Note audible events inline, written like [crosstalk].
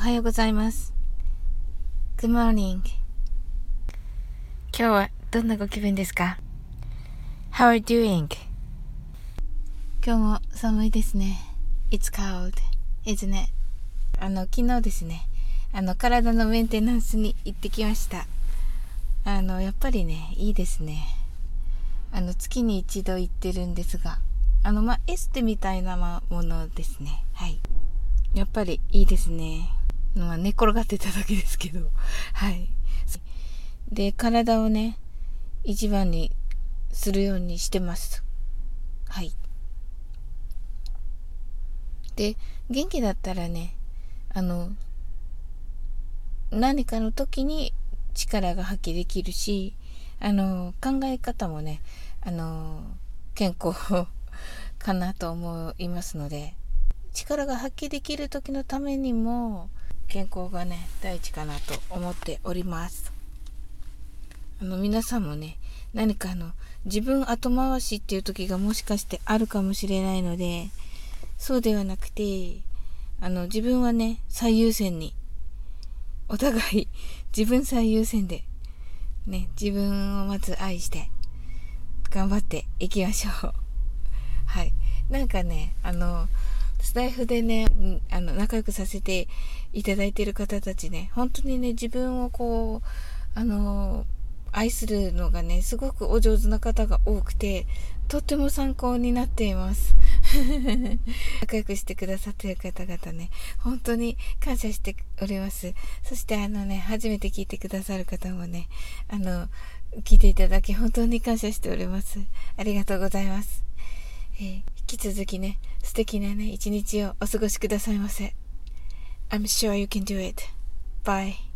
はようございます。Good morning. 今日はどんなご気分ですか ?How are you doing? 今日も寒いですね。It's cold, isn't it? あの、昨日ですね、あの、体のメンテナンスに行ってきました。あの、やっぱりね、いいですね。あの、月に一度行ってるんですが、あの、まあ、エステみたいなものですね。はい。やっぱりいいですね。まあ、寝転がってただけですけど。[laughs] はい。で、体をね、一番にするようにしてます。はい。で、元気だったらね、あの、何かの時に力が発揮できるし、あの、考え方もね、あの、健康 [laughs] かなと思いますので、力が発揮できる時のためにも健康がね第一かなと思っております。あの皆さんもね何かあの自分後回しっていう時がもしかしてあるかもしれないのでそうではなくてあの自分はね最優先にお互い自分最優先でね自分をまず愛して頑張っていきましょう。はい。なんかねあのスタイフでね、あの、仲良くさせていただいている方たちね、本当にね、自分をこう、あの、愛するのがね、すごくお上手な方が多くて、とっても参考になっています。[laughs] 仲良くしてくださっている方々ね、本当に感謝しております。そしてあのね、初めて聞いてくださる方もね、あの、聞いていただき本当に感謝しております。ありがとうございます。えー、き続きね、素敵なね、一日をお過ごしくださいませ。I'm sure you can do it. Bye.